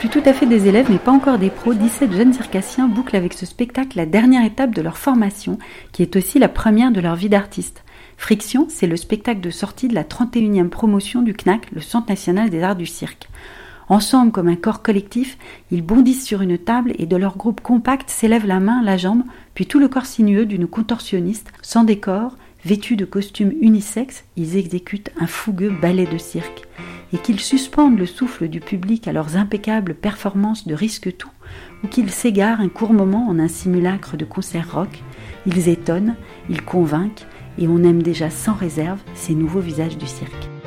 Plus tout à fait des élèves, mais pas encore des pros, 17 jeunes circassiens bouclent avec ce spectacle la dernière étape de leur formation, qui est aussi la première de leur vie d'artiste. Friction, c'est le spectacle de sortie de la 31e promotion du CNAC, le Centre national des arts du cirque. Ensemble, comme un corps collectif, ils bondissent sur une table et de leur groupe compact s'élève la main, la jambe, puis tout le corps sinueux d'une contorsionniste, sans décor, vêtus de costumes unisexes, ils exécutent un fougueux ballet de cirque. Et qu'ils suspendent le souffle du public à leurs impeccables performances de risque-tout, ou qu'ils s'égarent un court moment en un simulacre de concert rock, ils étonnent, ils convainquent, et on aime déjà sans réserve ces nouveaux visages du cirque.